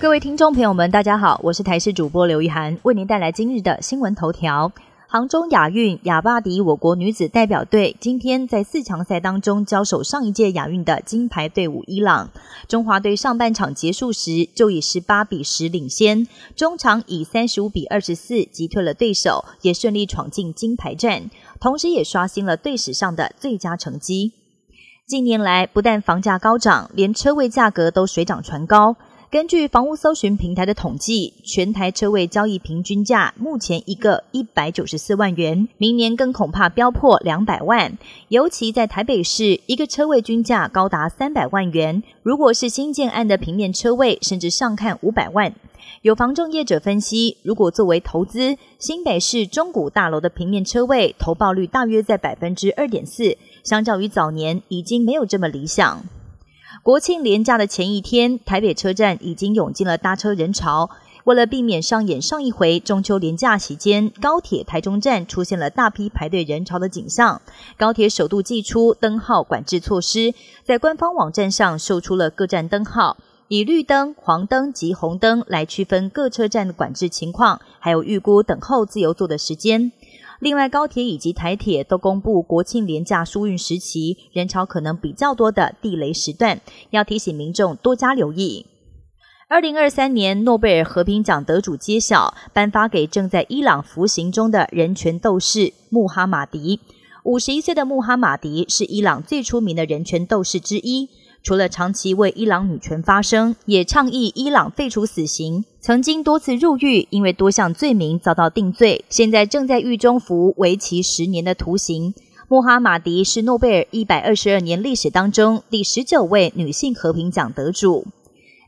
各位听众朋友们，大家好，我是台视主播刘玉涵，为您带来今日的新闻头条。杭州亚运亚巴迪我国女子代表队今天在四强赛当中交手上一届亚运的金牌队伍伊朗。中华队上半场结束时就以十八比十领先，中场以三十五比二十四击退了对手，也顺利闯进金牌战，同时也刷新了队史上的最佳成绩。近年来，不但房价高涨，连车位价格都水涨船高。根据房屋搜寻平台的统计，全台车位交易平均价目前一个一百九十四万元，明年更恐怕飙破两百万。尤其在台北市，一个车位均价高达三百万元。如果是新建案的平面车位，甚至上看五百万。有房仲业者分析，如果作为投资，新北市中古大楼的平面车位投报率大约在百分之二点四，相较于早年已经没有这么理想。国庆连假的前一天，台北车站已经涌进了搭车人潮。为了避免上演上一回中秋连假期间高铁台中站出现了大批排队人潮的景象，高铁首度祭出灯号管制措施，在官方网站上秀出了各站灯号，以绿灯、黄灯及红灯来区分各车站的管制情况，还有预估等候自由座的时间。另外，高铁以及台铁都公布国庆廉价疏运时期，人潮可能比较多的地雷时段，要提醒民众多加留意。二零二三年诺贝尔和平奖得主揭晓，颁发给正在伊朗服刑中的人权斗士穆哈马迪。五十一岁的穆哈马迪是伊朗最出名的人权斗士之一。除了长期为伊朗女权发声，也倡议伊朗废除死刑。曾经多次入狱，因为多项罪名遭到定罪，现在正在狱中服为期十年的徒刑。穆哈马迪是诺贝尔一百二十二年历史当中第十九位女性和平奖得主。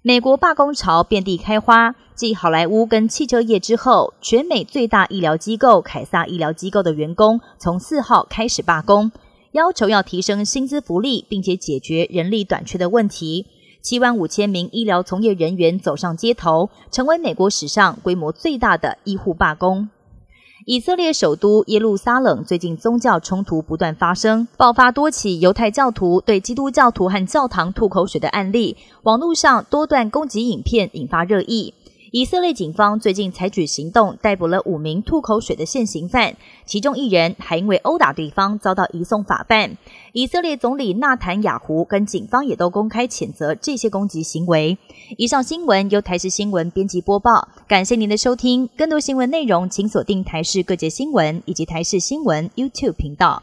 美国罢工潮遍地开花，继好莱坞跟汽车业之后，全美最大医疗机构凯撒医疗机构的员工从四号开始罢工。要求要提升薪资福利，并且解决人力短缺的问题。七万五千名医疗从业人员走上街头，成为美国史上规模最大的医护罢工。以色列首都耶路撒冷最近宗教冲突不断发生，爆发多起犹太教徒对基督教徒和教堂吐口水的案例，网络上多段攻击影片引发热议。以色列警方最近采取行动，逮捕了五名吐口水的现行犯，其中一人还因为殴打对方遭到移送法办。以色列总理纳坦雅胡跟警方也都公开谴责这些攻击行为。以上新闻由台视新闻编辑播报，感谢您的收听。更多新闻内容请锁定台视各界新闻以及台视新闻 YouTube 频道。